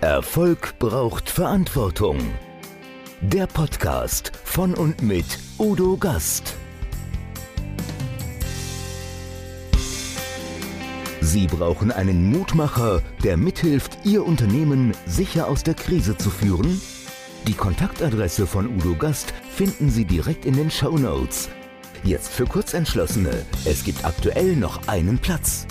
Erfolg braucht Verantwortung. Der Podcast von und mit Udo Gast. Sie brauchen einen Mutmacher, der mithilft, Ihr Unternehmen sicher aus der Krise zu führen? Die Kontaktadresse von Udo Gast finden Sie direkt in den Show Notes. Jetzt für Kurzentschlossene. Es gibt aktuell noch einen Platz.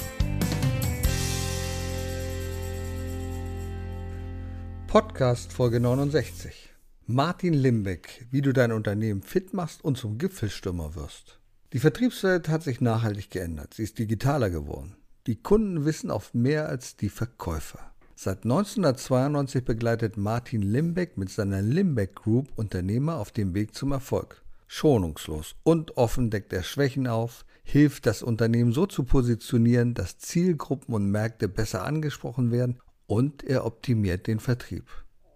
Podcast Folge 69. Martin Limbeck, wie du dein Unternehmen fit machst und zum Gipfelstürmer wirst. Die Vertriebswelt hat sich nachhaltig geändert. Sie ist digitaler geworden. Die Kunden wissen oft mehr als die Verkäufer. Seit 1992 begleitet Martin Limbeck mit seiner Limbeck Group Unternehmer auf dem Weg zum Erfolg. Schonungslos und offen deckt er Schwächen auf, hilft das Unternehmen so zu positionieren, dass Zielgruppen und Märkte besser angesprochen werden und er optimiert den Vertrieb.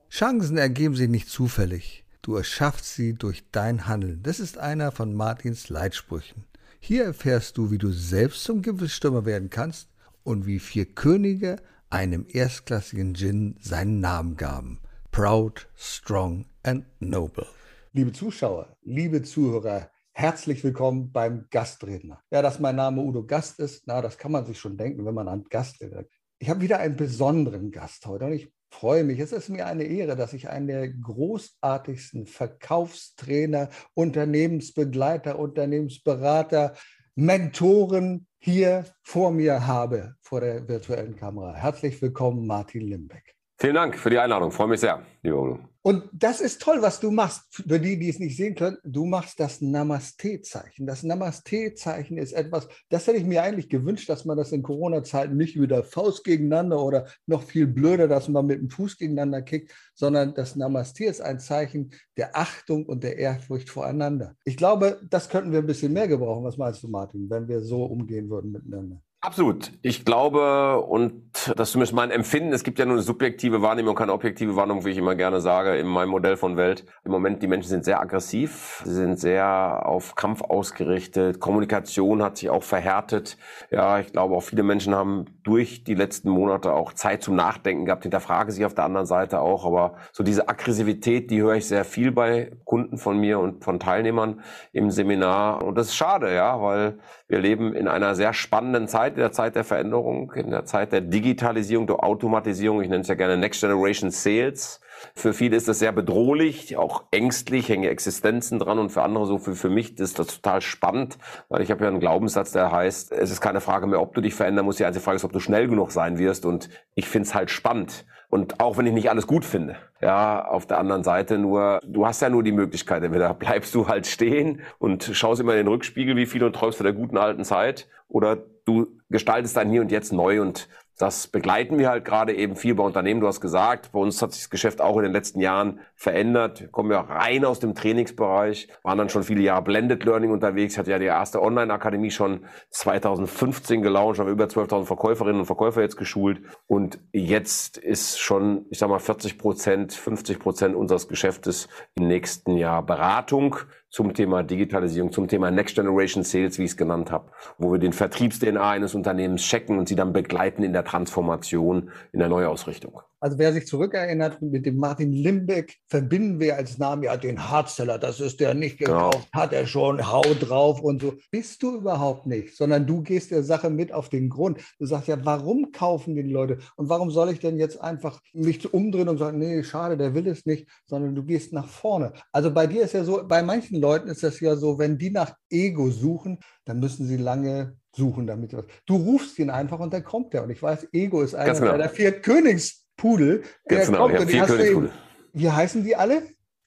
Chancen ergeben sich nicht zufällig. Du erschaffst sie durch dein Handeln. Das ist einer von Martins Leitsprüchen. Hier erfährst du, wie du selbst zum Gipfelstürmer werden kannst und wie vier Könige einem erstklassigen Gin seinen Namen gaben. Proud, strong and noble. Liebe Zuschauer, liebe Zuhörer, herzlich willkommen beim Gastredner. Ja, dass mein Name Udo Gast ist, na, das kann man sich schon denken, wenn man an Gastredner ich habe wieder einen besonderen Gast heute und ich freue mich. Es ist mir eine Ehre, dass ich einen der großartigsten Verkaufstrainer, Unternehmensbegleiter, Unternehmensberater, Mentoren hier vor mir habe, vor der virtuellen Kamera. Herzlich willkommen, Martin Limbeck. Vielen Dank für die Einladung. Freue mich sehr, lieber Udo. Und das ist toll, was du machst. Für die, die es nicht sehen können, du machst das Namaste-Zeichen. Das Namaste-Zeichen ist etwas, das hätte ich mir eigentlich gewünscht, dass man das in Corona-Zeiten nicht wieder Faust gegeneinander oder noch viel blöder, dass man mit dem Fuß gegeneinander kickt, sondern das Namaste ist ein Zeichen der Achtung und der Ehrfurcht voreinander. Ich glaube, das könnten wir ein bisschen mehr gebrauchen. Was meinst du, Martin, wenn wir so umgehen würden miteinander? Absolut. Ich glaube, und das ist zumindest mein Empfinden, es gibt ja nur eine subjektive Wahrnehmung, keine objektive Wahrnehmung, wie ich immer gerne sage, in meinem Modell von Welt. Im Moment, die Menschen sind sehr aggressiv, sie sind sehr auf Kampf ausgerichtet, Kommunikation hat sich auch verhärtet. Ja, ich glaube, auch viele Menschen haben durch die letzten Monate auch Zeit zum Nachdenken gehabt, hinterfrage sich auf der anderen Seite auch, aber so diese Aggressivität, die höre ich sehr viel bei Kunden von mir und von Teilnehmern im Seminar. Und das ist schade, ja, weil wir leben in einer sehr spannenden Zeit, in der Zeit der Veränderung, in der Zeit der Digitalisierung, der Automatisierung. Ich nenne es ja gerne Next Generation Sales. Für viele ist das sehr bedrohlich, auch ängstlich, hängen Existenzen dran und für andere so für, für mich ist das total spannend, weil ich habe ja einen Glaubenssatz, der heißt, es ist keine Frage mehr, ob du dich verändern musst, die einzige Frage ist, ob du schnell genug sein wirst und ich finde es halt spannend. Und auch wenn ich nicht alles gut finde, ja, auf der anderen Seite nur, du hast ja nur die Möglichkeit, entweder bleibst du halt stehen und schaust immer in den Rückspiegel, wie viel und träumst von der guten alten Zeit, oder du gestaltest dein Hier und Jetzt neu und das begleiten wir halt gerade eben viel bei Unternehmen. Du hast gesagt, bei uns hat sich das Geschäft auch in den letzten Jahren verändert. Wir kommen ja rein aus dem Trainingsbereich, waren dann schon viele Jahre Blended Learning unterwegs. Ich hatte ja die erste Online-Akademie schon 2015 gelauncht, haben über 12.000 Verkäuferinnen und Verkäufer jetzt geschult. Und jetzt ist schon, ich sag mal, 40 Prozent, 50 Prozent unseres Geschäftes im nächsten Jahr Beratung zum Thema Digitalisierung, zum Thema Next Generation Sales, wie ich es genannt habe, wo wir den Vertriebs-DNA eines Unternehmens checken und sie dann begleiten in der Transformation, in der Neuausrichtung. Also wer sich zurückerinnert, mit dem Martin Limbeck verbinden wir als Namen ja den Hardseller. Das ist der nicht genau. gekauft, genau. hat er schon, hau drauf und so. Bist du überhaupt nicht, sondern du gehst der Sache mit auf den Grund. Du sagst ja, warum kaufen die Leute? Und warum soll ich denn jetzt einfach mich umdrehen und sagen, nee, schade, der will es nicht, sondern du gehst nach vorne. Also bei dir ist ja so, bei manchen Leuten ist das ja so, wenn die nach Ego suchen, dann müssen sie lange suchen damit. Du rufst ihn einfach und dann kommt er. Und ich weiß, Ego ist einer genau. der vier Königs Pudel. Ganz genau, kommt, habe vier Königspudel. Wie heißen die alle?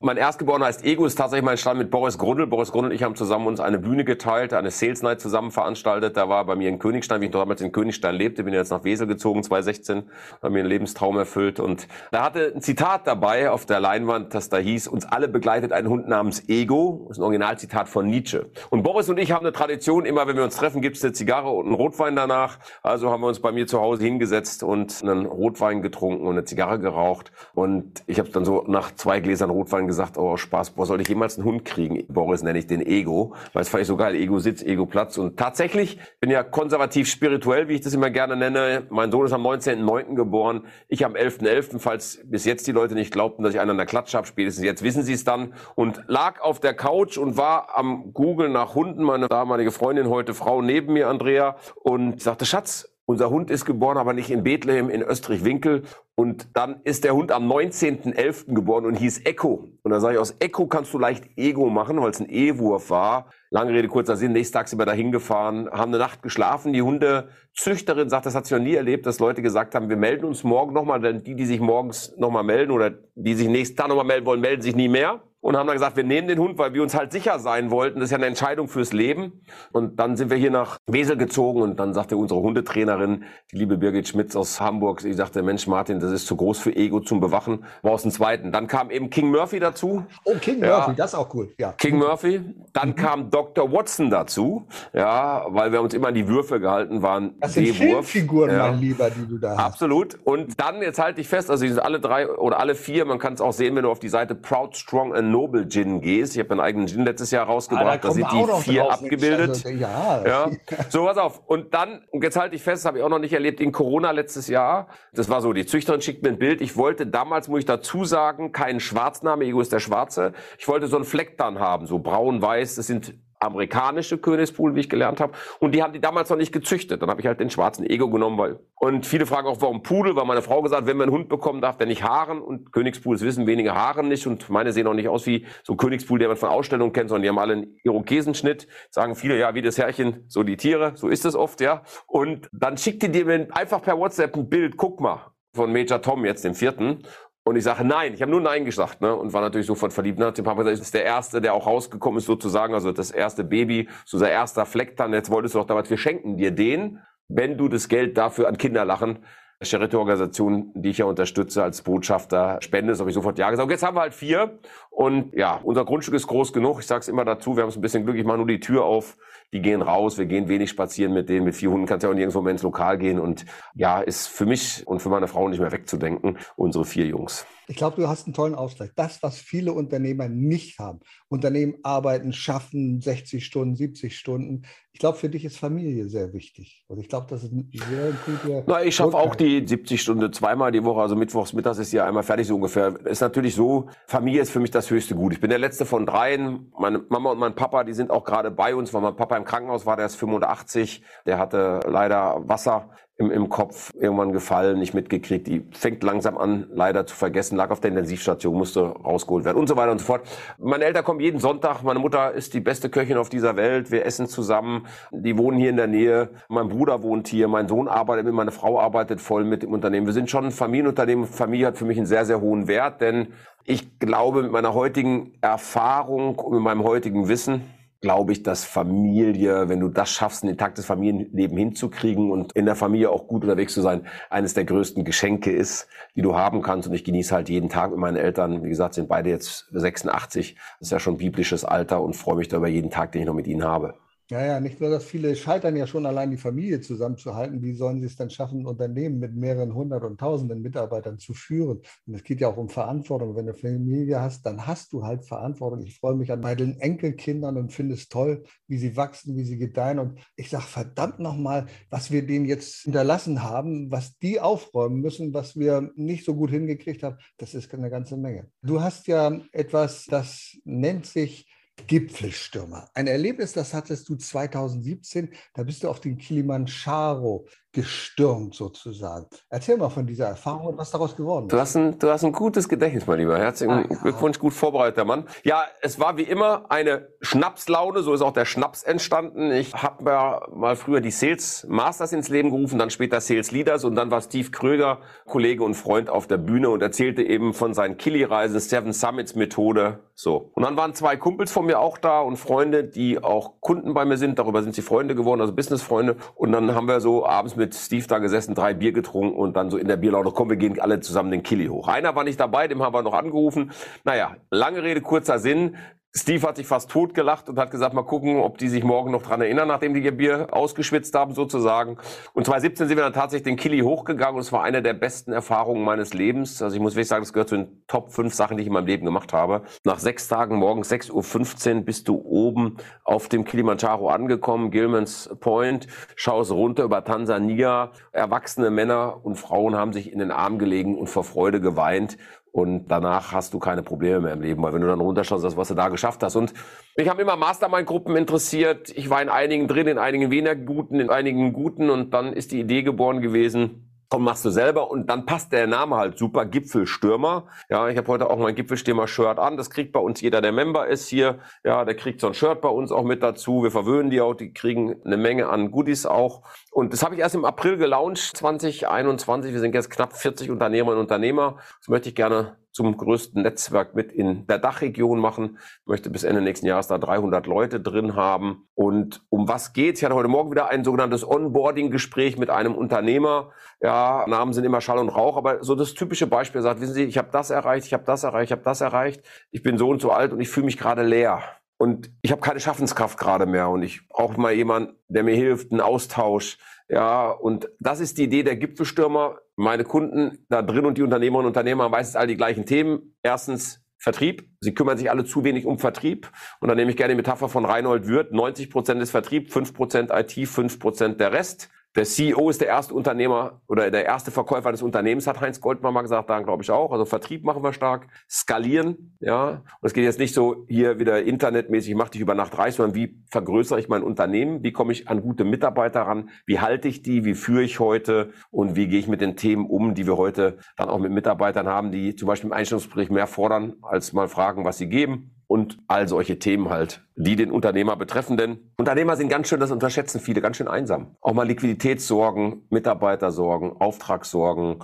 Mein Erstgeborener heißt Ego, ist tatsächlich mein Stand mit Boris Grundl. Boris Grundl und ich haben zusammen uns eine Bühne geteilt, eine Sales Night zusammen veranstaltet. Da war bei mir in Königstein, wie ich damals in Königstein lebte, bin jetzt nach Wesel gezogen, 2016, habe mir einen Lebenstraum erfüllt. Und da hatte ein Zitat dabei auf der Leinwand, das da hieß, uns alle begleitet ein Hund namens Ego. Das ist ein Originalzitat von Nietzsche. Und Boris und ich haben eine Tradition, immer wenn wir uns treffen, gibt es eine Zigarre und einen Rotwein danach. Also haben wir uns bei mir zu Hause hingesetzt und einen Rotwein getrunken und eine Zigarre geraucht. Und ich habe dann so nach zwei Gläsern Rotwein gesagt, gesagt, oh Spaß, boah, soll ich jemals einen Hund kriegen? Boris nenne ich den Ego, weil es fand ich so geil, Ego Sitz, Ego Platz. Und tatsächlich, bin ja konservativ spirituell, wie ich das immer gerne nenne. Mein Sohn ist am 19.09. geboren, ich am 11.11., falls bis jetzt die Leute nicht glaubten, dass ich einen an der Klatsche habe, spätestens jetzt wissen sie es dann. Und lag auf der Couch und war am Google nach Hunden, meine damalige Freundin, heute Frau neben mir, Andrea, und sagte, Schatz, unser Hund ist geboren, aber nicht in Bethlehem, in Österreich-Winkel. Und dann ist der Hund am 19.11. geboren und hieß Echo. Und da sage ich, aus Echo kannst du leicht Ego machen, weil es ein E-Wurf war. Lange Rede, kurzer Sinn. Nächsten Tag sind wir da hingefahren, haben eine Nacht geschlafen. Die Hundezüchterin sagt, das hat sie noch nie erlebt, dass Leute gesagt haben, wir melden uns morgen nochmal. Denn die, die sich morgens nochmal melden oder die sich nächsten Tag nochmal melden wollen, melden sich nie mehr und haben dann gesagt, wir nehmen den Hund, weil wir uns halt sicher sein wollten. Das ist ja eine Entscheidung fürs Leben. Und dann sind wir hier nach Wesel gezogen und dann sagte unsere Hundetrainerin, die liebe Birgit Schmitz aus Hamburg, sie sagte, Mensch Martin, das ist zu groß für Ego zum Bewachen, brauchst einen zweiten. Dann kam eben King Murphy dazu. Oh, King ja. Murphy, das ist auch cool. Ja. King Murphy. Dann mhm. kam Dr. Watson dazu, ja, weil wir uns immer an die Würfe gehalten waren. Das sind Filmfiguren, ja. mein Lieber, die du da hast. Absolut. Und dann, jetzt halte ich fest, also die sind alle drei oder alle vier, man kann es auch sehen, wenn du auf die Seite Proud, Strong and Noble Gin gehst. Ich habe einen eigenen Gin letztes Jahr rausgebracht, ah, da, da sind die vier abgebildet. Also, ja. ja. So, pass auf. Und dann, und jetzt halte ich fest, habe ich auch noch nicht erlebt, in Corona letztes Jahr, das war so, die Züchterin schickt mir ein Bild. Ich wollte damals, muss ich dazu sagen, keinen Schwarzname, Ego ist der Schwarze. Ich wollte so einen Fleck dann haben, so braun-weiß. Das sind amerikanische Königspool, wie ich gelernt habe. Und die haben die damals noch nicht gezüchtet. Dann habe ich halt den schwarzen Ego genommen, weil und viele fragen auch, warum Pudel? Weil meine Frau gesagt, wenn wir einen Hund bekommen, darf der nicht haaren. Und Königspools wissen wenige Haaren nicht. Und meine sehen auch nicht aus wie so Königspool, der man von Ausstellungen kennt, sondern die haben alle einen Irokesenschnitt. Sagen viele, ja, wie das Herrchen, so die Tiere. So ist es oft, ja. Und dann schickt die dir einfach per WhatsApp ein Bild. Guck mal von Major Tom jetzt, dem vierten. Und ich sage nein, ich habe nur nein gesagt, ne? Und war natürlich sofort verliebt. Ne? Dem Papa gesagt, das ist der erste, der auch rausgekommen ist, sozusagen, also das erste Baby, so unser erster Fleck dann. Jetzt wolltest du doch damals, wir schenken dir den, wenn du das Geld dafür an Kinder lachen. Charity-Organisation, die ich ja unterstütze als Botschafter, spendest, habe ich sofort ja gesagt. Und jetzt haben wir halt vier. Und ja, unser Grundstück ist groß genug. Ich sage es immer dazu, wir haben es ein bisschen Glück. Ich mache nur die Tür auf die gehen raus, wir gehen wenig spazieren mit denen, mit vier Hunden kannst du ja auch nirgendwo ins Lokal gehen und ja, ist für mich und für meine Frau nicht mehr wegzudenken, unsere vier Jungs. Ich glaube, du hast einen tollen Ausgleich. Das, was viele Unternehmer nicht haben. Unternehmen arbeiten, schaffen 60 Stunden, 70 Stunden. Ich glaube, für dich ist Familie sehr wichtig. Und ich glaube, das ist ein sehr guter. Na, ich schaffe auch die 70 Stunden zweimal die Woche. Also mittwochs, mittags ist ja einmal fertig so ungefähr. Ist natürlich so, Familie ist für mich das höchste Gut. Ich bin der letzte von dreien. Meine Mama und mein Papa, die sind auch gerade bei uns, weil mein Papa im Krankenhaus war, der ist 85. Der hatte leider Wasser im, im Kopf irgendwann gefallen, nicht mitgekriegt. Die fängt langsam an, leider zu vergessen, lag auf der Intensivstation, musste rausgeholt werden und so weiter und so fort. Meine Eltern kommen jeden Sonntag. Meine Mutter ist die beste Köchin auf dieser Welt. Wir essen zusammen. Die wohnen hier in der Nähe. Mein Bruder wohnt hier. Mein Sohn arbeitet mit, meine Frau arbeitet voll mit dem Unternehmen. Wir sind schon ein Familienunternehmen. Familie hat für mich einen sehr, sehr hohen Wert, denn ich glaube, mit meiner heutigen Erfahrung und mit meinem heutigen Wissen, glaube ich, dass Familie, wenn du das schaffst, ein intaktes Familienleben hinzukriegen und in der Familie auch gut unterwegs zu sein, eines der größten Geschenke ist, die du haben kannst. Und ich genieße halt jeden Tag mit meinen Eltern. Wie gesagt, sind beide jetzt 86. Das ist ja schon biblisches Alter und freue mich darüber jeden Tag, den ich noch mit ihnen habe. Ja, ja, nicht nur, dass viele scheitern ja schon allein die Familie zusammenzuhalten. Wie sollen sie es dann schaffen, ein Unternehmen mit mehreren hundert und tausenden Mitarbeitern zu führen? Und es geht ja auch um Verantwortung. Wenn du Familie hast, dann hast du halt Verantwortung. Ich freue mich an meinen Enkelkindern und finde es toll, wie sie wachsen, wie sie gedeihen. Und ich sage, verdammt nochmal, was wir denen jetzt hinterlassen haben, was die aufräumen müssen, was wir nicht so gut hingekriegt haben, das ist eine ganze Menge. Du hast ja etwas, das nennt sich Gipfelstürmer. Ein Erlebnis, das hattest du 2017, da bist du auf den Kilimanjaro gestürmt sozusagen. Erzähl mal von dieser Erfahrung und was daraus geworden ist. Du hast ein, du hast ein gutes Gedächtnis, mein Lieber. Herzlichen ah, ja. Glückwunsch, gut vorbereiteter Mann. Ja, es war wie immer eine Schnapslaune, so ist auch der Schnaps entstanden. Ich habe ja mal früher die Sales Masters ins Leben gerufen, dann später Sales Leaders und dann war Steve Kröger, Kollege und Freund auf der Bühne und erzählte eben von seinen Killy-Reisen, Seven Summits Methode, so. Und dann waren zwei Kumpels von mir auch da und Freunde, die auch Kunden bei mir sind, darüber sind sie Freunde geworden, also Business-Freunde und dann haben wir so abends mit Steve da gesessen, drei Bier getrunken und dann so in der Bierlaune, komm, wir gehen alle zusammen den Kili hoch. Einer war nicht dabei, dem haben wir noch angerufen. Naja, lange Rede, kurzer Sinn. Steve hat sich fast totgelacht und hat gesagt, mal gucken, ob die sich morgen noch dran erinnern, nachdem die ihr Bier ausgeschwitzt haben sozusagen. Und 2017 sind wir dann tatsächlich den Kili hochgegangen und es war eine der besten Erfahrungen meines Lebens. Also ich muss wirklich sagen, das gehört zu den Top 5 Sachen, die ich in meinem Leben gemacht habe. Nach sechs Tagen morgens 6.15 Uhr bist du oben auf dem Kilimanjaro angekommen, Gilman's Point, schaust runter über Tansania. Erwachsene Männer und Frauen haben sich in den Arm gelegen und vor Freude geweint. Und danach hast du keine Probleme mehr im Leben, weil wenn du dann runterschaust, was du da geschafft hast. Und mich haben immer Mastermind-Gruppen interessiert. Ich war in einigen drin, in einigen weniger guten, in einigen guten. Und dann ist die Idee geboren gewesen, komm, machst du selber und dann passt der Name halt super, Gipfelstürmer. Ja, ich habe heute auch mein Gipfelstürmer-Shirt an. Das kriegt bei uns jeder, der Member ist hier. Ja, der kriegt so ein Shirt bei uns auch mit dazu. Wir verwöhnen die auch, die kriegen eine Menge an Goodies auch. Und das habe ich erst im April gelauncht, 2021. Wir sind jetzt knapp 40 Unternehmerinnen und Unternehmer. Das möchte ich gerne zum größten Netzwerk mit in der Dachregion machen. Ich möchte bis Ende nächsten Jahres da 300 Leute drin haben. Und um was geht's? Ich hatte heute Morgen wieder ein sogenanntes Onboarding-Gespräch mit einem Unternehmer. Ja, Namen sind immer Schall und Rauch, aber so das typische Beispiel sagt, wissen Sie, ich habe das erreicht, ich habe das erreicht, ich habe das erreicht. Ich bin so und so alt und ich fühle mich gerade leer. Und ich habe keine Schaffenskraft gerade mehr und ich brauche mal jemanden, der mir hilft, einen Austausch. Ja, und das ist die Idee der Gipfelstürmer. Meine Kunden da drin und die Unternehmerinnen und Unternehmer haben meistens all die gleichen Themen. Erstens Vertrieb. Sie kümmern sich alle zu wenig um Vertrieb. Und dann nehme ich gerne die Metapher von Reinhold Wirth. 90 Prozent ist Vertrieb, 5 Prozent IT, 5 Prozent der Rest. Der CEO ist der erste Unternehmer oder der erste Verkäufer des Unternehmens, hat Heinz Goldmann mal gesagt, daran glaube ich auch. Also Vertrieb machen wir stark, skalieren, ja. Und es geht jetzt nicht so hier wieder internetmäßig, mach dich über Nacht reich, sondern wie vergrößere ich mein Unternehmen? Wie komme ich an gute Mitarbeiter ran? Wie halte ich die? Wie führe ich heute? Und wie gehe ich mit den Themen um, die wir heute dann auch mit Mitarbeitern haben, die zum Beispiel im Einstellungsgespräch mehr fordern, als mal fragen, was sie geben? Und all solche Themen halt, die den Unternehmer betreffen. Denn Unternehmer sind ganz schön, das unterschätzen viele, ganz schön einsam. Auch mal Liquiditätssorgen, Mitarbeitersorgen, Auftragssorgen,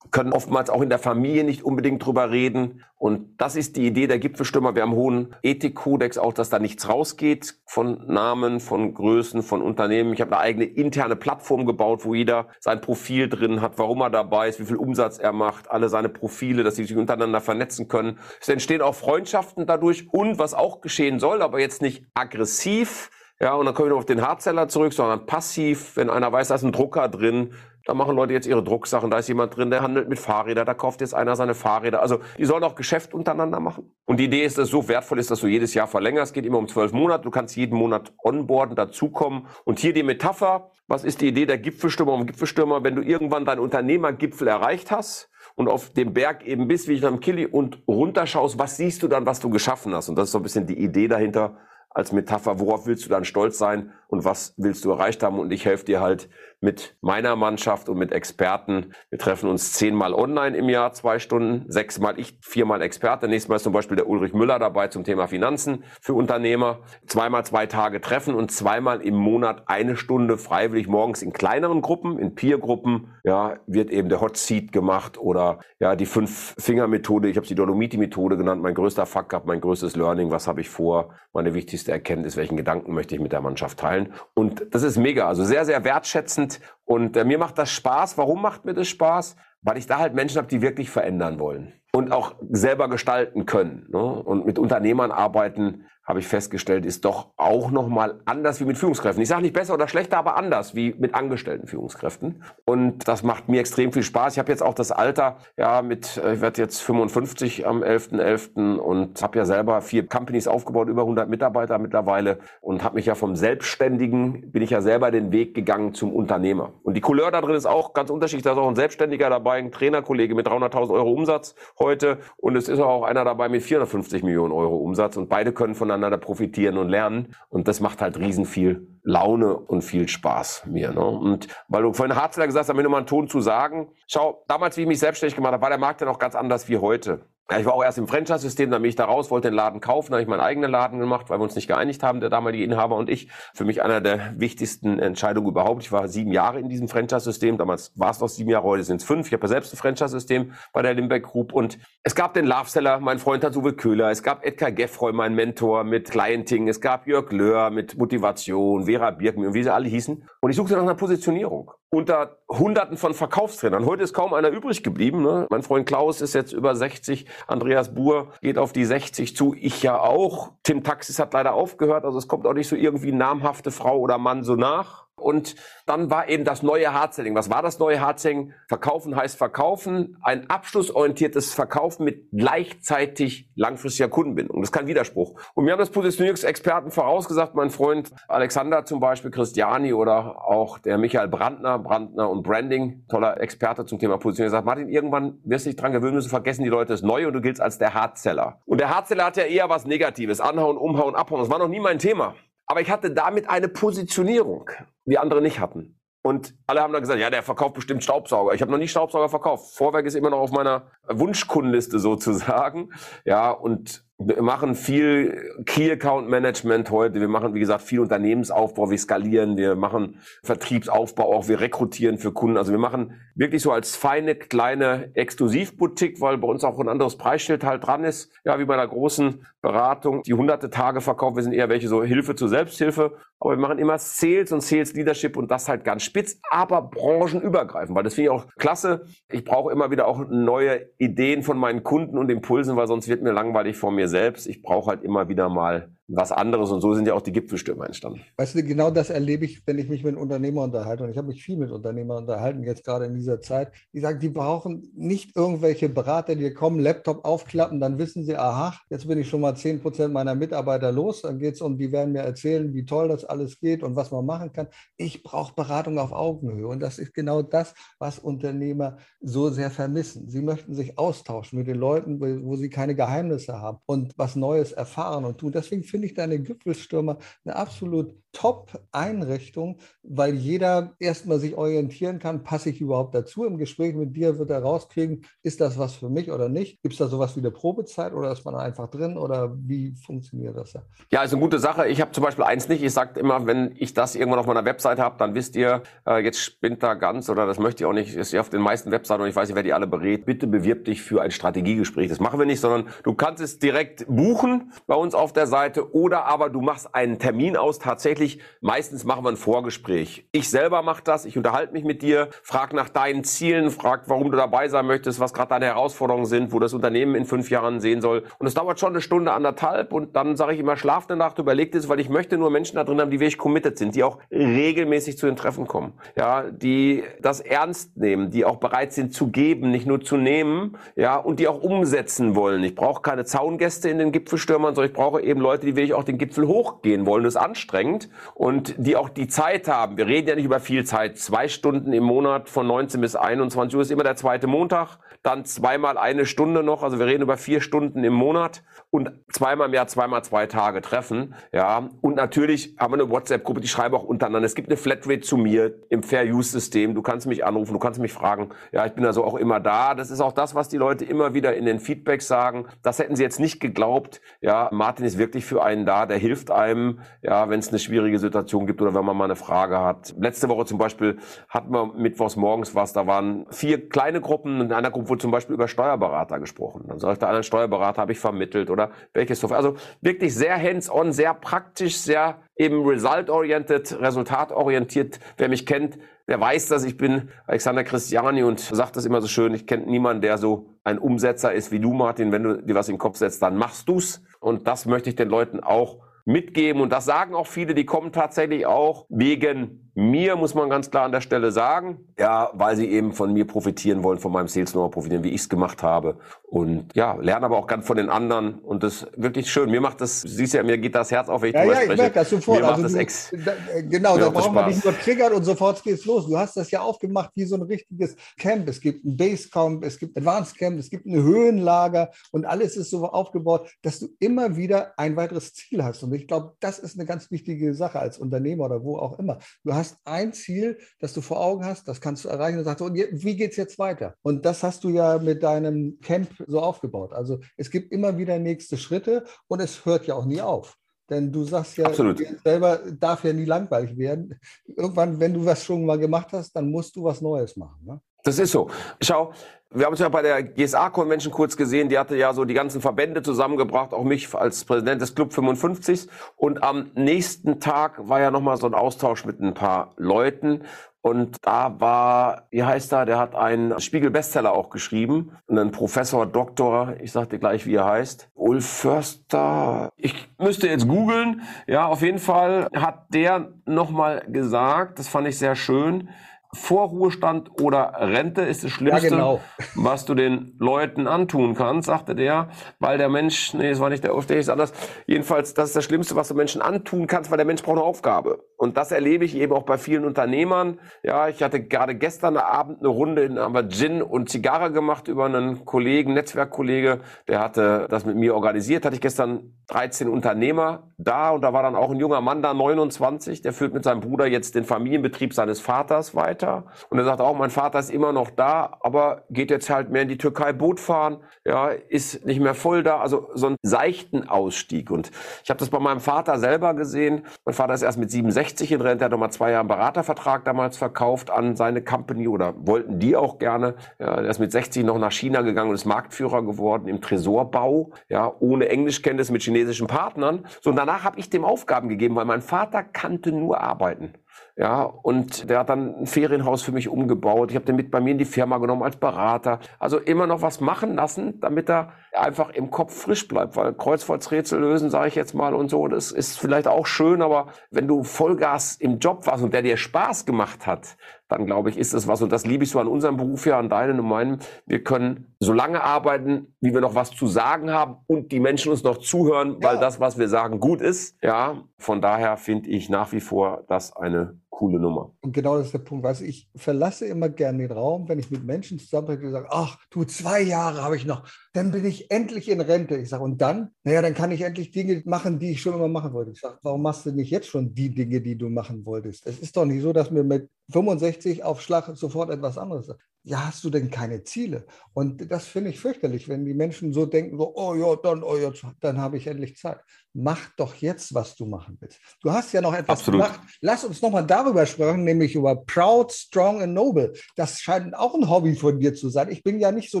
können oftmals auch in der Familie nicht unbedingt drüber reden. Und das ist die Idee der Gipfelstürmer. Wir haben einen hohen Ethikkodex, auch dass da nichts rausgeht von Namen, von Größen, von Unternehmen. Ich habe eine eigene interne Plattform gebaut, wo jeder sein Profil drin hat, warum er dabei ist, wie viel Umsatz er macht, alle seine Profile, dass sie sich untereinander vernetzen können. Es entstehen auch Freundschaften dadurch und was auch geschehen soll, aber jetzt nicht aggressiv, ja, und dann kommen wir noch auf den Hardseller zurück, sondern passiv, wenn einer weiß, da ist ein Drucker drin, da machen Leute jetzt ihre Drucksachen. Da ist jemand drin, der handelt mit Fahrrädern. Da kauft jetzt einer seine Fahrräder. Also die sollen auch Geschäft untereinander machen. Und die Idee ist, dass es so wertvoll ist, dass du jedes Jahr verlängerst. Es geht immer um zwölf Monate. Du kannst jeden Monat onboarden, dazukommen. Und hier die Metapher. Was ist die Idee der Gipfelstürmer und Gipfelstürmer? Wenn du irgendwann deinen Unternehmergipfel erreicht hast, und auf dem Berg eben bist, wie ich am Kili und runterschaust, was siehst du dann, was du geschaffen hast? Und das ist so ein bisschen die Idee dahinter als Metapher, worauf willst du dann stolz sein und was willst du erreicht haben? Und ich helfe dir halt mit meiner Mannschaft und mit Experten. Wir treffen uns zehnmal online im Jahr, zwei Stunden, sechsmal ich, viermal Experte. Nächstes Mal ist zum Beispiel der Ulrich Müller dabei zum Thema Finanzen für Unternehmer. Zweimal zwei Tage treffen und zweimal im Monat eine Stunde freiwillig morgens in kleineren Gruppen, in Peer-Gruppen, ja, wird eben der Hot Seat gemacht oder ja, die Fünf-Finger-Methode. Ich habe die Dolomiti-Methode genannt. Mein größter Fuck up, mein größtes Learning. Was habe ich vor? Meine wichtigste Erkenntnis, welchen Gedanken möchte ich mit der Mannschaft teilen? Und das ist mega. Also sehr, sehr wertschätzend spannend und äh, mir macht das Spaß. Warum macht mir das Spaß? Weil ich da halt Menschen habe, die wirklich verändern wollen und auch selber gestalten können. Ne? Und mit Unternehmern arbeiten, habe ich festgestellt, ist doch auch nochmal anders wie mit Führungskräften. Ich sage nicht besser oder schlechter, aber anders wie mit angestellten Führungskräften. Und das macht mir extrem viel Spaß. Ich habe jetzt auch das Alter, ja, mit, äh, ich werde jetzt 55 am 11.11. .11. und habe ja selber vier Companies aufgebaut, über 100 Mitarbeiter mittlerweile und habe mich ja vom Selbstständigen, bin ich ja selber den Weg gegangen zum Unternehmer. Und die Couleur da drin ist auch ganz unterschiedlich. Da ist auch ein Selbstständiger dabei, ein Trainerkollege mit 300.000 Euro Umsatz heute und es ist auch einer dabei mit 450 Millionen Euro Umsatz und beide können voneinander voneinander profitieren und lernen. Und das macht halt riesen viel Laune und viel Spaß mir. Ne? Und weil du vorhin Harzler gesagt hast, da mir nochmal einen Ton zu sagen. Schau, damals, wie ich mich selbstständig gemacht habe, war der Markt ja noch ganz anders wie heute. Ja, ich war auch erst im Franchise-System, dann bin ich da raus, wollte den Laden kaufen, habe ich meinen eigenen Laden gemacht, weil wir uns nicht geeinigt haben, der damalige Inhaber und ich. Für mich einer der wichtigsten Entscheidungen überhaupt. Ich war sieben Jahre in diesem Franchise-System, damals war es noch sieben Jahre, heute sind es fünf. Ich habe ja selbst ein Franchise-System bei der Limbeck Group und es gab den Love-Seller, mein Freund Hans-Uwe Köhler, es gab Edgar Geffroy, mein Mentor mit Clienting, es gab Jörg Löhr mit Motivation, Vera Birken und wie sie alle hießen. Und ich suchte nach einer Positionierung unter Hunderten von Verkaufstrainern. Heute ist kaum einer übrig geblieben. Ne? Mein Freund Klaus ist jetzt über 60, Andreas Buhr geht auf die 60 zu, ich ja auch. Tim Taxis hat leider aufgehört, also es kommt auch nicht so irgendwie namhafte Frau oder Mann so nach. Und dann war eben das neue Hardselling. Was war das neue Hardselling? Verkaufen heißt verkaufen. Ein abschlussorientiertes Verkaufen mit gleichzeitig langfristiger Kundenbindung. Das ist kein Widerspruch. Und mir haben das Positionierungsexperten vorausgesagt, mein Freund Alexander zum Beispiel, Christiani oder auch der Michael Brandner, Brandner und Branding, toller Experte zum Thema Positionierung, sagt, Martin, irgendwann wirst du dich dran gewöhnen müssen, vergessen die Leute das Neue und du giltst als der Hardseller. Und der Hardseller hat ja eher was Negatives. Anhauen, umhauen, abhauen. Das war noch nie mein Thema. Aber ich hatte damit eine Positionierung, die andere nicht hatten. Und alle haben dann gesagt, ja, der verkauft bestimmt Staubsauger. Ich habe noch nie Staubsauger verkauft. Vorwerk ist immer noch auf meiner Wunschkundenliste sozusagen. Ja, und wir machen viel Key Account Management heute. Wir machen, wie gesagt, viel Unternehmensaufbau. Wir skalieren. Wir machen Vertriebsaufbau auch. Wir rekrutieren für Kunden. Also wir machen wirklich so als feine, kleine Exklusivboutique, weil bei uns auch ein anderes Preisschild halt dran ist. Ja, wie bei einer großen Beratung, die hunderte Tage verkaufen. Wir sind eher welche so Hilfe zur Selbsthilfe. Aber wir machen immer Sales und Sales Leadership und das halt ganz spitz, aber branchenübergreifend, weil das finde ich auch klasse. Ich brauche immer wieder auch neue Ideen von meinen Kunden und Impulsen, weil sonst wird mir langweilig vor mir selbst. Ich brauche halt immer wieder mal was anderes und so sind ja auch die Gipfelstürme entstanden. Weißt du, genau das erlebe ich, wenn ich mich mit Unternehmern unterhalte und ich habe mich viel mit Unternehmern unterhalten, jetzt gerade in dieser Zeit. Die sagen, die brauchen nicht irgendwelche Berater, die kommen, Laptop aufklappen, dann wissen sie, aha, jetzt bin ich schon mal 10 Prozent meiner Mitarbeiter los, dann geht es um, die werden mir erzählen, wie toll das alles geht und was man machen kann. Ich brauche Beratung auf Augenhöhe und das ist genau das, was Unternehmer so sehr vermissen. Sie möchten sich austauschen mit den Leuten, wo sie keine Geheimnisse haben und was Neues erfahren und tun. Deswegen finde finde ich deine Gipfelstürmer eine absolut Top-Einrichtung, weil jeder erstmal sich orientieren kann, passe ich überhaupt dazu? Im Gespräch mit dir wird er rauskriegen, ist das was für mich oder nicht? Gibt es da sowas wie eine Probezeit oder ist man einfach drin oder wie funktioniert das da? Ja, ist eine gute Sache. Ich habe zum Beispiel eins nicht. Ich sage immer, wenn ich das irgendwann auf meiner Webseite habe, dann wisst ihr, äh, jetzt spinnt da ganz oder das möchte ich auch nicht, ist ja auf den meisten Webseiten und ich weiß nicht, wer die alle berät. Bitte bewirb dich für ein Strategiegespräch. Das machen wir nicht, sondern du kannst es direkt buchen bei uns auf der Seite oder aber du machst einen Termin aus tatsächlich meistens machen wir ein Vorgespräch. Ich selber mache das, ich unterhalte mich mit dir, frag nach deinen Zielen, frag, warum du dabei sein möchtest, was gerade deine Herausforderungen sind, wo das Unternehmen in fünf Jahren sehen soll. Und es dauert schon eine Stunde, anderthalb und dann sage ich immer, schlaf eine Nacht, überleg das, weil ich möchte nur Menschen da drin haben, die wirklich committed sind, die auch regelmäßig zu den Treffen kommen, ja, die das ernst nehmen, die auch bereit sind zu geben, nicht nur zu nehmen, ja, und die auch umsetzen wollen. Ich brauche keine Zaungäste in den Gipfelstürmern, sondern ich brauche eben Leute, die wirklich auch den Gipfel hochgehen wollen. Das ist anstrengend und die auch die Zeit haben. Wir reden ja nicht über viel Zeit. Zwei Stunden im Monat von 19 bis 21 Uhr ist immer der zweite Montag. Dann zweimal eine Stunde noch. Also wir reden über vier Stunden im Monat und zweimal im Jahr, zweimal zwei Tage treffen. Ja. Und natürlich haben wir eine WhatsApp-Gruppe, die schreiben auch untereinander. Es gibt eine Flatrate zu mir im Fair-Use-System. Du kannst mich anrufen, du kannst mich fragen. Ja, ich bin also auch immer da. Das ist auch das, was die Leute immer wieder in den Feedbacks sagen. Das hätten sie jetzt nicht geglaubt. Ja, Martin ist wirklich für einen da. Der hilft einem, ja, wenn es eine schwierige Situation gibt oder wenn man mal eine Frage hat. Letzte Woche zum Beispiel hatten wir mittwochs morgens was, da waren vier kleine Gruppen. In einer Gruppe wurde zum Beispiel über Steuerberater gesprochen. Dann sagte einer Steuerberater habe ich vermittelt oder welches Software. Also wirklich sehr hands-on, sehr praktisch, sehr eben result-oriented, resultatorientiert. Wer mich kennt, der weiß, dass ich bin Alexander Christiani und sagt das immer so schön. Ich kenne niemanden, der so ein Umsetzer ist wie du, Martin. Wenn du dir was in den Kopf setzt, dann machst du's. Und das möchte ich den Leuten auch mitgeben. Und das sagen auch viele, die kommen tatsächlich auch wegen mir, muss man ganz klar an der Stelle sagen. Ja, weil sie eben von mir profitieren wollen, von meinem Sales Know profitieren, wie ich es gemacht habe. Und ja, lernen aber auch ganz von den anderen. Und das ist wirklich schön. Mir macht das, siehst ja, mir geht das Herz auf, wenn ich ja, drüber ja, spreche. Ich merke das sofort. Mir also macht das ex da, äh, genau, da braucht man nicht nur triggern und sofort geht's los. Du hast das ja aufgemacht wie so ein richtiges Camp. Es gibt ein Basecamp, es gibt ein Advanced Camp, es gibt ein Höhenlager und alles ist so aufgebaut, dass du immer wieder ein weiteres Ziel hast. Und ich glaube, das ist eine ganz wichtige Sache als Unternehmer oder wo auch immer. Du hast ein Ziel, Ziel, das du vor Augen hast, das kannst du erreichen und sagst, und wie geht es jetzt weiter? Und das hast du ja mit deinem Camp so aufgebaut. Also es gibt immer wieder nächste Schritte und es hört ja auch nie auf. Denn du sagst ja, Absolut. selber darf ja nie langweilig werden. Irgendwann, wenn du was schon mal gemacht hast, dann musst du was Neues machen. Ne? Das ist so. Schau, wir haben uns ja bei der GSA-Convention kurz gesehen, die hatte ja so die ganzen Verbände zusammengebracht, auch mich als Präsident des Club 55. Und am nächsten Tag war ja nochmal so ein Austausch mit ein paar Leuten. Und da war, wie heißt er, der hat einen Spiegel-Bestseller auch geschrieben. Und ein Professor, Doktor, ich sag dir gleich, wie er heißt. Ulf Förster. Ich müsste jetzt googeln. Ja, auf jeden Fall hat der nochmal gesagt, das fand ich sehr schön, Vorruhestand oder Rente ist das Schlimmste, ja, genau. was du den Leuten antun kannst, sagte der, weil der Mensch, nee, es war nicht der, der ist anders. Jedenfalls, das ist das Schlimmste, was du Menschen antun kannst, weil der Mensch braucht eine Aufgabe. Und das erlebe ich eben auch bei vielen Unternehmern. Ja, ich hatte gerade gestern Abend eine Runde in aber Gin und Zigarre gemacht über einen Kollegen, Netzwerkkollege, der hatte das mit mir organisiert. Hatte ich gestern 13 Unternehmer da und da war dann auch ein junger Mann da, 29, der führt mit seinem Bruder jetzt den Familienbetrieb seines Vaters weiter weiter. Und er sagt auch, mein Vater ist immer noch da, aber geht jetzt halt mehr in die Türkei Boot fahren, ja, ist nicht mehr voll da. Also so einen seichten Ausstieg. Und ich habe das bei meinem Vater selber gesehen. Mein Vater ist erst mit 67 in Rente, hat noch mal zwei Jahre einen Beratervertrag damals verkauft an seine Company oder wollten die auch gerne. Ja, er ist mit 60 noch nach China gegangen und ist Marktführer geworden im Tresorbau, ja, ohne Englischkenntnis mit chinesischen Partnern. So, und danach habe ich dem Aufgaben gegeben, weil mein Vater kannte nur arbeiten. Ja, und der hat dann ein Ferienhaus für mich umgebaut. Ich habe den mit bei mir in die Firma genommen als Berater. Also immer noch was machen lassen, damit er einfach im Kopf frisch bleibt, weil Kreuzworträtsel lösen, sage ich jetzt mal und so, das ist vielleicht auch schön, aber wenn du Vollgas im Job warst und der dir Spaß gemacht hat, dann glaube ich, ist das was. Und das liebe ich so an unserem Beruf ja, an deinen und meinem. Wir können so lange arbeiten, wie wir noch was zu sagen haben und die Menschen uns noch zuhören, weil ja. das, was wir sagen, gut ist. Ja, von daher finde ich nach wie vor das eine coole Nummer. Und genau das ist der Punkt. Weißt ich verlasse immer gerne den Raum, wenn ich mit Menschen zusammentrete, die sagen, ach, du, zwei Jahre habe ich noch, dann bin ich endlich in Rente. Ich sage, und dann? Naja, dann kann ich endlich Dinge machen, die ich schon immer machen wollte. Ich sage, warum machst du nicht jetzt schon die Dinge, die du machen wolltest? Es ist doch nicht so, dass mir mit 65 auf Schlag sofort etwas anderes ja, hast du denn keine Ziele? Und das finde ich fürchterlich, wenn die Menschen so denken, so, oh ja, dann, oh ja, dann habe ich endlich Zeit. Mach doch jetzt, was du machen willst. Du hast ja noch etwas Absolut. gemacht. Lass uns nochmal darüber sprechen, nämlich über Proud, Strong and Noble. Das scheint auch ein Hobby von dir zu sein. Ich bin ja nicht so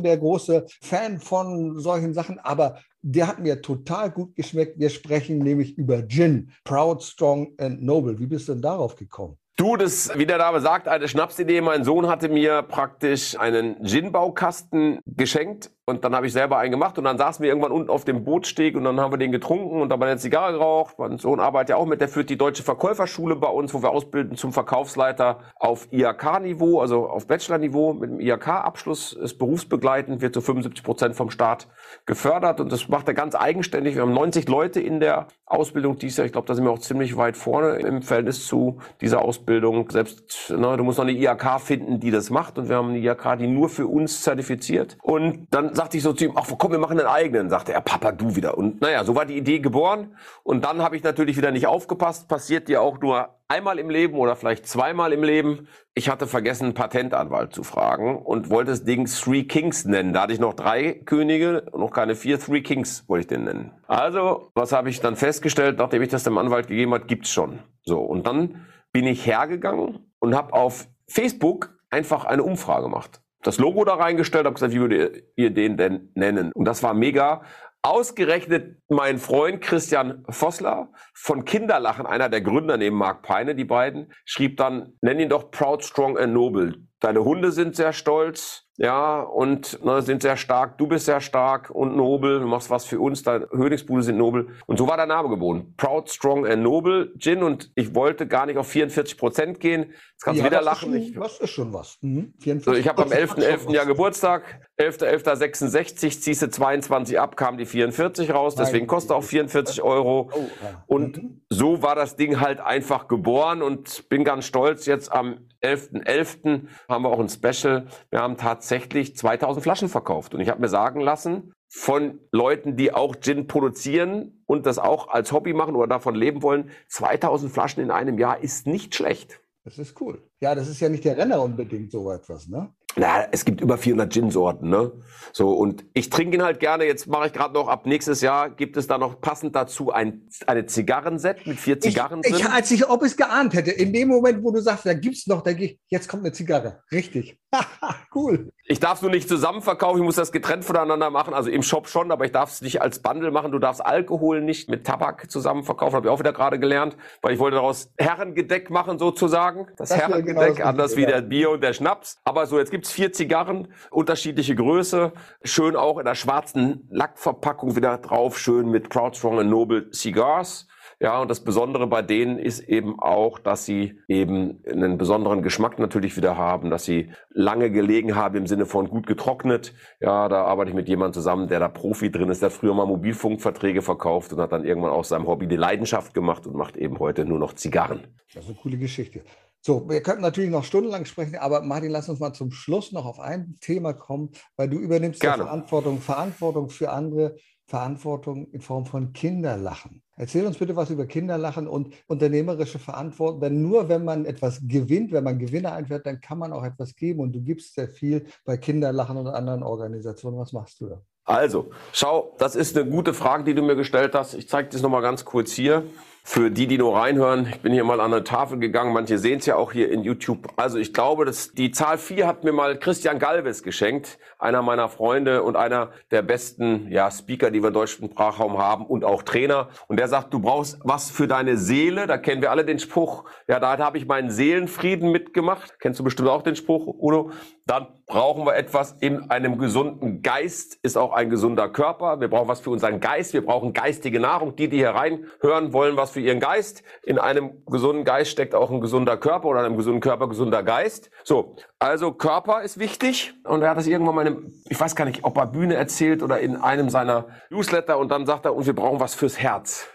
der große Fan von solchen Sachen, aber der hat mir total gut geschmeckt. Wir sprechen nämlich über Gin. Proud, Strong and Noble. Wie bist du denn darauf gekommen? Du, das, wie der Name sagt, eine Schnapsidee. Mein Sohn hatte mir praktisch einen Gin-Baukasten geschenkt und dann habe ich selber einen gemacht und dann saßen wir irgendwann unten auf dem Bootsteg und dann haben wir den getrunken und dabei eine Zigarre geraucht. Mein Sohn arbeitet ja auch mit, der führt die Deutsche Verkäuferschule bei uns, wo wir ausbilden zum Verkaufsleiter auf IHK-Niveau, also auf Bachelor-Niveau mit dem IHK-Abschluss, ist berufsbegleitend, wird zu 75 Prozent vom Staat gefördert und das macht er ganz eigenständig. Wir haben 90 Leute in der Ausbildung dieses Jahr. Ich glaube, da sind wir auch ziemlich weit vorne im Verhältnis zu dieser Ausbildung. Selbst, ne, du musst noch eine IHK finden, die das macht und wir haben eine IHK, die nur für uns zertifiziert und dann sagte ich so zu ihm, ach komm, wir machen einen eigenen. Sagte er, Papa, du wieder. Und naja, so war die Idee geboren. Und dann habe ich natürlich wieder nicht aufgepasst. Passiert dir auch nur einmal im Leben oder vielleicht zweimal im Leben. Ich hatte vergessen, einen Patentanwalt zu fragen und wollte das Ding Three Kings nennen. Da hatte ich noch drei Könige und noch keine vier. Three Kings wollte ich den nennen. Also, was habe ich dann festgestellt, nachdem ich das dem Anwalt gegeben hat, gibt's schon. So, und dann bin ich hergegangen und habe auf Facebook einfach eine Umfrage gemacht das Logo da reingestellt, habe gesagt, wie würdet ihr den denn nennen? Und das war mega. Ausgerechnet mein Freund Christian Vossler von Kinderlachen, einer der Gründer neben Mark Peine, die beiden, schrieb dann, nenn ihn doch Proud, Strong and Noble. Deine Hunde sind sehr stolz, ja, und ne, sind sehr stark. Du bist sehr stark und nobel. Du machst was für uns. Deine Königsbude sind nobel. Und so war der Name geboren. Proud, Strong and Noble Gin. Und ich wollte gar nicht auf 44 Prozent gehen. Jetzt kannst du ja, wieder lachen. Ist schon, was ist schon was? Mhm. So, ich habe am 11.11. .11. Jahr Geburtstag. 11.11.66, ziehst du 22 ab, kam die 44 raus. Deswegen kostet auch 44 Euro. Oh. Und mhm. so war das Ding halt einfach geboren. Und bin ganz stolz. Jetzt am 11.11. .11. haben wir auch ein Special. Wir haben tatsächlich 2000 Flaschen verkauft. Und ich habe mir sagen lassen, von Leuten, die auch Gin produzieren und das auch als Hobby machen oder davon leben wollen, 2000 Flaschen in einem Jahr ist nicht schlecht. Das ist cool. Ja, das ist ja nicht der Renner unbedingt so etwas, ne? Na, es gibt über 400 Gin-Sorten, ne? So, und ich trinke ihn halt gerne. Jetzt mache ich gerade noch, ab nächstes Jahr gibt es da noch passend dazu ein, eine Zigarrenset mit vier Zigarren ich, drin. Ich, als ich, ob es geahnt hätte, in dem Moment, wo du sagst, da gibt's noch, denke ich, jetzt kommt eine Zigarre. Richtig. cool. Ich darf es nur nicht zusammen verkaufen, ich muss das getrennt voneinander machen. Also im Shop schon, aber ich darf es nicht als Bundle machen. Du darfst Alkohol nicht mit Tabak zusammen verkaufen, habe ich auch wieder gerade gelernt, weil ich wollte daraus Herrengedeck machen sozusagen. Das, das Herrengedeck, genau anders wie der Bier und der Schnaps. Aber so, jetzt gibt's vier Zigarren, unterschiedliche Größe, schön auch in der schwarzen Lackverpackung wieder drauf, schön mit Proud Strong and Noble Cigars. Ja, und das Besondere bei denen ist eben auch, dass sie eben einen besonderen Geschmack natürlich wieder haben, dass sie lange gelegen haben im Sinne von gut getrocknet. Ja, da arbeite ich mit jemandem zusammen, der da Profi drin ist, der früher mal Mobilfunkverträge verkauft und hat dann irgendwann aus seinem Hobby die Leidenschaft gemacht und macht eben heute nur noch Zigarren. Das ist eine coole Geschichte. So, wir könnten natürlich noch stundenlang sprechen, aber Martin, lass uns mal zum Schluss noch auf ein Thema kommen, weil du übernimmst ja Verantwortung, Verantwortung für andere, Verantwortung in Form von Kinderlachen. Erzähl uns bitte was über Kinderlachen und unternehmerische Verantwortung. Denn nur wenn man etwas gewinnt, wenn man Gewinne einfährt, dann kann man auch etwas geben. Und du gibst sehr viel bei Kinderlachen und anderen Organisationen. Was machst du da? Also, schau, das ist eine gute Frage, die du mir gestellt hast. Ich zeige das nochmal ganz kurz hier. Für die, die nur reinhören, ich bin hier mal an eine Tafel gegangen, manche sehen es ja auch hier in YouTube. Also ich glaube, dass die Zahl 4 hat mir mal Christian Galvez geschenkt, einer meiner Freunde und einer der besten ja, Speaker, die wir im deutschen Sprachraum haben und auch Trainer. Und der sagt, du brauchst was für deine Seele. Da kennen wir alle den Spruch. Ja, da habe ich meinen Seelenfrieden mitgemacht. Kennst du bestimmt auch den Spruch, Udo? Dann brauchen wir etwas in einem gesunden Geist, ist auch ein gesunder Körper. Wir brauchen was für unseren Geist. Wir brauchen geistige Nahrung. Die, die hier reinhören, wollen was für ihren Geist. In einem gesunden Geist steckt auch ein gesunder Körper oder in einem gesunden Körper gesunder Geist. So. Also Körper ist wichtig. Und er hat das irgendwann mal in einem, ich weiß gar nicht, ob er Bühne erzählt oder in einem seiner Newsletter und dann sagt er, und wir brauchen was fürs Herz.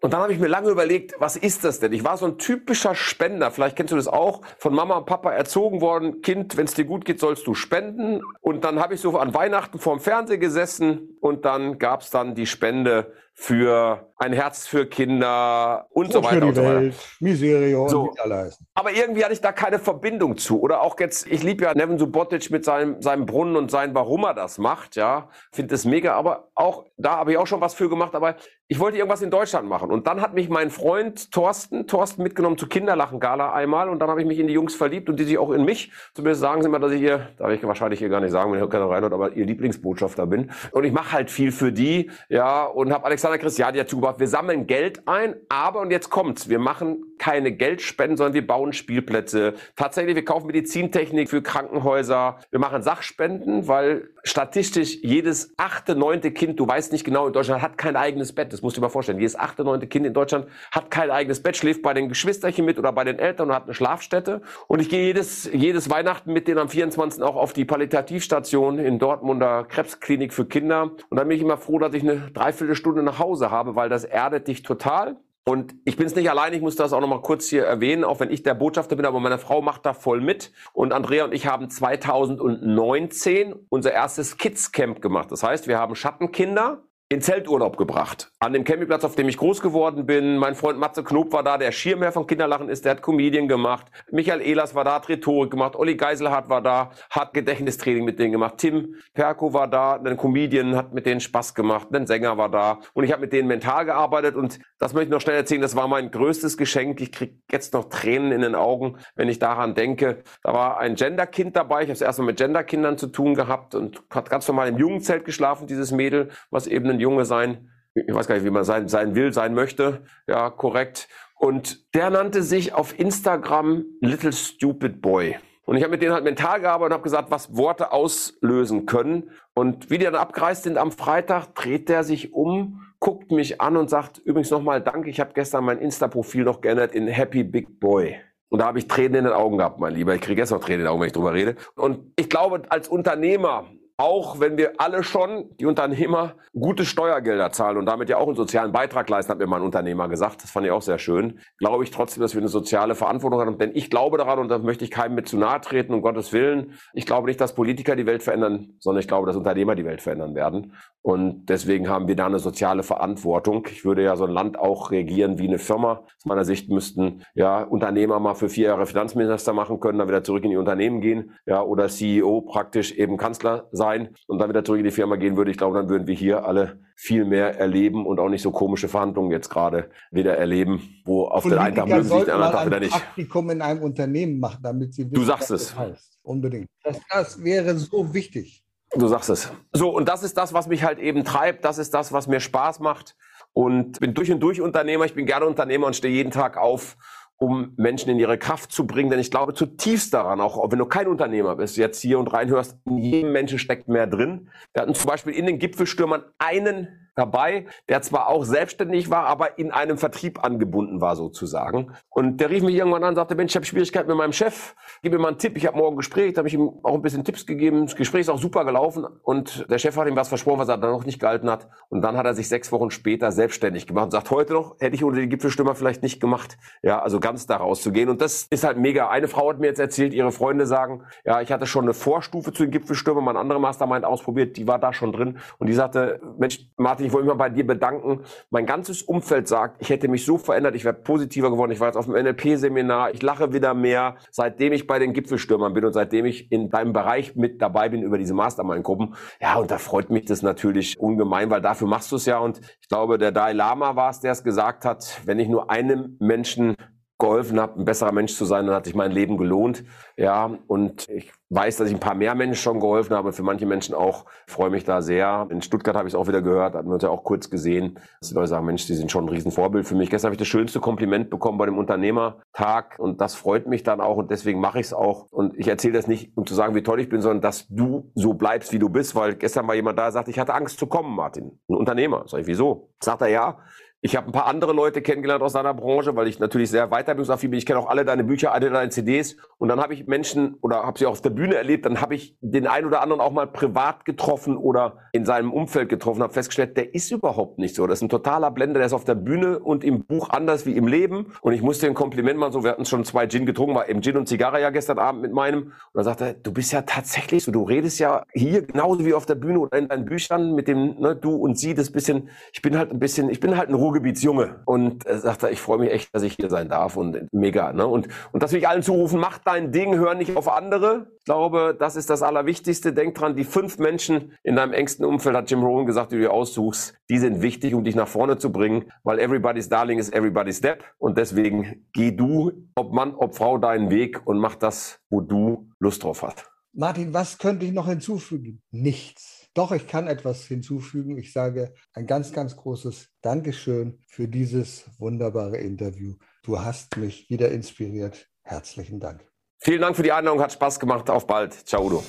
Und dann habe ich mir lange überlegt, was ist das denn? Ich war so ein typischer Spender, vielleicht kennst du das auch, von Mama und Papa erzogen worden, Kind, wenn es dir gut geht, sollst du spenden. Und dann habe ich so an Weihnachten vorm Fernseher gesessen und dann gab's dann die Spende für ein Herz für Kinder und, und so weiter. Für die und so weiter. Welt, Miserio so. und alle heißen. Aber irgendwie hatte ich da keine Verbindung zu. Oder auch jetzt, ich liebe ja Nevin Subotic mit seinem, seinem Brunnen und sein, warum er das macht, ja. Finde das mega. Aber auch, da habe ich auch schon was für gemacht. Aber ich wollte irgendwas in Deutschland machen. Und dann hat mich mein Freund Thorsten, Thorsten mitgenommen zur Kinderlachen-Gala einmal. Und dann habe ich mich in die Jungs verliebt und die sich auch in mich. Zumindest sagen sie mal, dass ich hier, darf ich wahrscheinlich hier gar nicht sagen, wenn ihr keiner reinhört, aber ihr Lieblingsbotschafter bin. Und ich mache halt viel für die, ja. Und habe Alexander Christian dazu gebracht, wir sammeln Geld ein, aber, und jetzt kommt's, wir machen keine Geldspenden, sondern wir bauen Spielplätze. Tatsächlich, wir kaufen Medizintechnik für Krankenhäuser, wir machen Sachspenden, weil statistisch jedes achte, neunte Kind, du weißt nicht genau, in Deutschland hat kein eigenes Bett, das musst du dir mal vorstellen, jedes achte, neunte Kind in Deutschland hat kein eigenes Bett, schläft bei den Geschwisterchen mit oder bei den Eltern und hat eine Schlafstätte. Und ich gehe jedes, jedes Weihnachten mit denen am 24. auch auf die Palliativstation in Dortmunder Krebsklinik für Kinder. Und dann bin ich immer froh, dass ich eine Dreiviertelstunde nach Hause habe, weil das erdet dich total. Und ich bin es nicht allein, ich muss das auch noch mal kurz hier erwähnen, auch wenn ich der Botschafter bin, aber meine Frau macht da voll mit. Und Andrea und ich haben 2019 unser erstes Kids Camp gemacht. Das heißt, wir haben Schattenkinder in Zelturlaub gebracht. An dem Campingplatz, auf dem ich groß geworden bin. Mein Freund Matze Knob war da, der Schirmherr von Kinderlachen ist, der hat Comedian gemacht. Michael Ehlers war da, hat Rhetorik gemacht. Olli Geiselhardt war da, hat Gedächtnistraining mit denen gemacht. Tim Perko war da, ein Comedian, hat mit denen Spaß gemacht. Ein Sänger war da. Und ich habe mit denen mental gearbeitet. Und das möchte ich noch schnell erzählen, das war mein größtes Geschenk. Ich krieg jetzt noch Tränen in den Augen, wenn ich daran denke. Da war ein Genderkind dabei. Ich habe es erstmal mit Genderkindern zu tun gehabt und hat ganz normal im Jugendzelt geschlafen, dieses Mädel, was eben ein Junge sein, ich weiß gar nicht, wie man sein, sein will, sein möchte, ja, korrekt. Und der nannte sich auf Instagram Little Stupid Boy. Und ich habe mit denen halt mental gearbeitet und habe gesagt, was Worte auslösen können. Und wie die dann abgereist sind am Freitag, dreht der sich um, guckt mich an und sagt, übrigens nochmal Danke, ich habe gestern mein Insta-Profil noch geändert in Happy Big Boy. Und da habe ich Tränen in den Augen gehabt, mein Lieber. Ich kriege jetzt noch Tränen in den Augen, wenn ich drüber rede. Und ich glaube, als Unternehmer auch wenn wir alle schon, die Unternehmer, gute Steuergelder zahlen und damit ja auch einen sozialen Beitrag leisten, hat mir mein Unternehmer gesagt. Das fand ich auch sehr schön. Glaube ich trotzdem, dass wir eine soziale Verantwortung haben. Denn ich glaube daran, und da möchte ich keinem mit zu nahe treten, um Gottes Willen. Ich glaube nicht, dass Politiker die Welt verändern, sondern ich glaube, dass Unternehmer die Welt verändern werden. Und deswegen haben wir da eine soziale Verantwortung. Ich würde ja so ein Land auch regieren wie eine Firma. Aus meiner Sicht müssten ja Unternehmer mal für vier Jahre Finanzminister machen können, dann wieder zurück in die Unternehmen gehen, ja, oder CEO praktisch eben Kanzler sein rein und dann wieder zurück in die Firma gehen würde, ich glaube, dann würden wir hier alle viel mehr erleben und auch nicht so komische Verhandlungen jetzt gerade wieder erleben, wo auf Politiker den einen Tag mögen sich, den anderen Tag wieder nicht. Praktikum in einem Unternehmen machen, damit sie wissen, Du sagst was es. das heißt. Unbedingt. Das, das wäre so wichtig. Du sagst es. So, und das ist das, was mich halt eben treibt. Das ist das, was mir Spaß macht. Und bin durch und durch Unternehmer. Ich bin gerne Unternehmer und stehe jeden Tag auf, um Menschen in ihre Kraft zu bringen. Denn ich glaube zutiefst daran, auch wenn du kein Unternehmer bist, jetzt hier und reinhörst, in jedem Menschen steckt mehr drin. Wir hatten zum Beispiel in den Gipfelstürmern einen dabei, der zwar auch selbstständig war, aber in einem Vertrieb angebunden war sozusagen. Und der rief mich irgendwann an und sagte, Mensch, ich habe Schwierigkeiten mit meinem Chef, gib mir mal einen Tipp, ich habe morgen ein Gespräch, habe ich ihm auch ein bisschen Tipps gegeben. Das Gespräch ist auch super gelaufen und der Chef hat ihm was versprochen, was er dann noch nicht gehalten hat. Und dann hat er sich sechs Wochen später selbstständig gemacht und sagt, heute noch hätte ich ohne die Gipfelstürmer vielleicht nicht gemacht. Ja, also ganz da rauszugehen. Und das ist halt mega. Eine Frau hat mir jetzt erzählt, ihre Freunde sagen, ja, ich hatte schon eine Vorstufe zu den Gipfelstürmern, mein anderer Mastermind ausprobiert, die war da schon drin. Und die sagte, Mensch, Martin, ich wollte mich mal bei dir bedanken. Mein ganzes Umfeld sagt, ich hätte mich so verändert, ich wäre positiver geworden. Ich war jetzt auf dem NLP-Seminar, ich lache wieder mehr, seitdem ich bei den Gipfelstürmern bin und seitdem ich in deinem Bereich mit dabei bin über diese Mastermind-Gruppen. Ja, und da freut mich das natürlich ungemein, weil dafür machst du es ja. Und ich glaube, der Dalai Lama war es, der es gesagt hat, wenn ich nur einem Menschen geholfen habe, ein besserer Mensch zu sein, dann hat sich mein Leben gelohnt. Ja, und ich weiß, dass ich ein paar mehr Menschen schon geholfen habe, für manche Menschen auch, freue mich da sehr. In Stuttgart habe ich es auch wieder gehört, hatten wir uns ja auch kurz gesehen, dass die Leute sagen, Mensch, die sind schon ein Riesenvorbild für mich. Gestern habe ich das schönste Kompliment bekommen bei dem Unternehmertag und das freut mich dann auch und deswegen mache ich es auch. Und ich erzähle das nicht, um zu sagen, wie toll ich bin, sondern dass du so bleibst, wie du bist, weil gestern war jemand da, der sagte, ich hatte Angst zu kommen, Martin. Ein Unternehmer. Sag ich, wieso? Sagt er, ja, ich habe ein paar andere Leute kennengelernt aus deiner Branche, weil ich natürlich sehr weiterbildungsaffin bin. Ich kenne auch alle deine Bücher, alle deine CDs. Und dann habe ich Menschen oder habe sie auch auf der Bühne erlebt. Dann habe ich den einen oder anderen auch mal privat getroffen oder in seinem Umfeld getroffen. Habe festgestellt, der ist überhaupt nicht so. Das ist ein totaler Blender. Der ist auf der Bühne und im Buch anders wie im Leben. Und ich musste ein Kompliment machen. So, wir hatten schon zwei Gin getrunken, war eben Gin und Zigarre ja gestern Abend mit meinem. Und dann sagte er, du bist ja tatsächlich so. Du redest ja hier genauso wie auf der Bühne oder in deinen Büchern mit dem ne, du und sie. Das bisschen. Ich bin halt ein bisschen. Ich bin halt ein Ruhrgebietsjunge. Und er sagte, ich freue mich echt, dass ich hier sein darf und mega. Ne? Und und das will ich allen zurufen: Mach dein Ding, hör nicht auf andere. Ich glaube, das ist das Allerwichtigste. Denk dran, die fünf Menschen in deinem engsten Umfeld, hat Jim Rohn gesagt, die du dir aussuchst, die sind wichtig, um dich nach vorne zu bringen, weil everybody's darling is everybody's step. Und deswegen geh du, ob Mann, ob Frau, deinen Weg und mach das, wo du Lust drauf hast. Martin, was könnte ich noch hinzufügen? Nichts. Doch, ich kann etwas hinzufügen. Ich sage ein ganz, ganz großes Dankeschön für dieses wunderbare Interview. Du hast mich wieder inspiriert. Herzlichen Dank. Vielen Dank für die Einladung, hat Spaß gemacht. Auf bald. Ciao, Udo.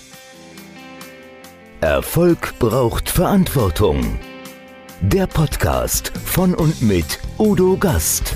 Erfolg braucht Verantwortung. Der Podcast von und mit Udo Gast.